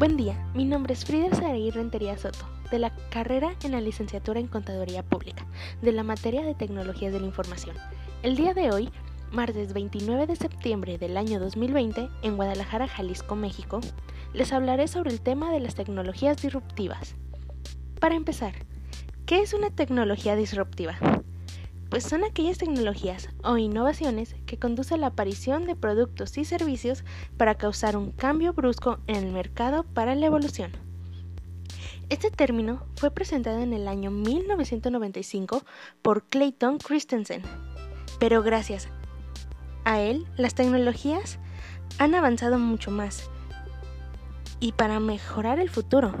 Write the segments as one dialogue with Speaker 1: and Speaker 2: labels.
Speaker 1: Buen día, mi nombre es Frida Saraí Rentería Soto, de la carrera en la licenciatura en Contaduría Pública, de la materia de Tecnologías de la Información. El día de hoy, martes 29 de septiembre del año 2020, en Guadalajara, Jalisco, México, les hablaré sobre el tema de las tecnologías disruptivas. Para empezar, ¿qué es una tecnología disruptiva? Pues son aquellas tecnologías o innovaciones que conducen a la aparición de productos y servicios para causar un cambio brusco en el mercado para la evolución. Este término fue presentado en el año 1995 por Clayton Christensen, pero gracias a él las tecnologías han avanzado mucho más y para mejorar el futuro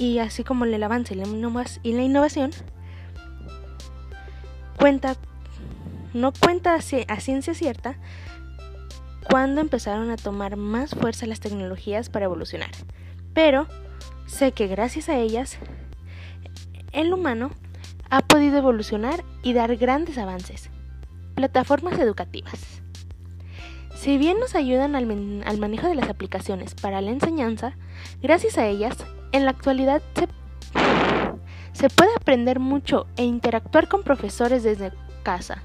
Speaker 1: y así como el avance y la innovación, cuenta, no cuenta a ciencia cierta cuando empezaron a tomar más fuerza las tecnologías para evolucionar. Pero sé que gracias a ellas, el humano ha podido evolucionar y dar grandes avances. Plataformas educativas. Si bien nos ayudan al, manejo de las aplicaciones para la enseñanza, gracias a ellas en la actualidad se, puede aprender mucho e interactuar con profesores desde casa,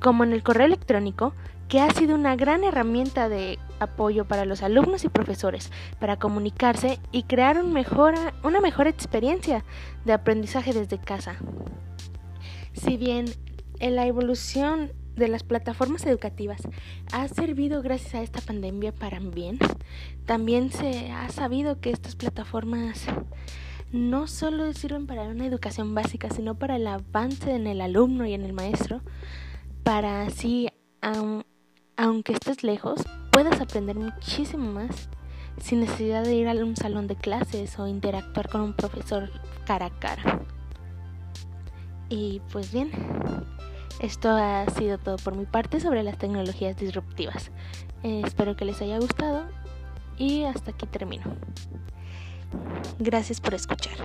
Speaker 1: como en el correo electrónico, que ha sido una gran herramienta de apoyo para los alumnos y profesores para comunicarse y crear una mejor experiencia de aprendizaje desde casa. Si bien en la evolución de las plataformas educativas ha servido gracias a esta pandemia para bien. También se ha sabido que estas plataformas no solo sirven para una educación básica, sino para el avance en el alumno y en el maestro, para así, aunque estés lejos, puedas aprender muchísimo más sin necesidad de ir a un salón de clases o interactuar con un profesor cara a cara. Y pues bien, esto ha sido todo por mi parte sobre las tecnologías disruptivas. Eh, espero que les haya gustado y hasta aquí termino. Gracias por escuchar.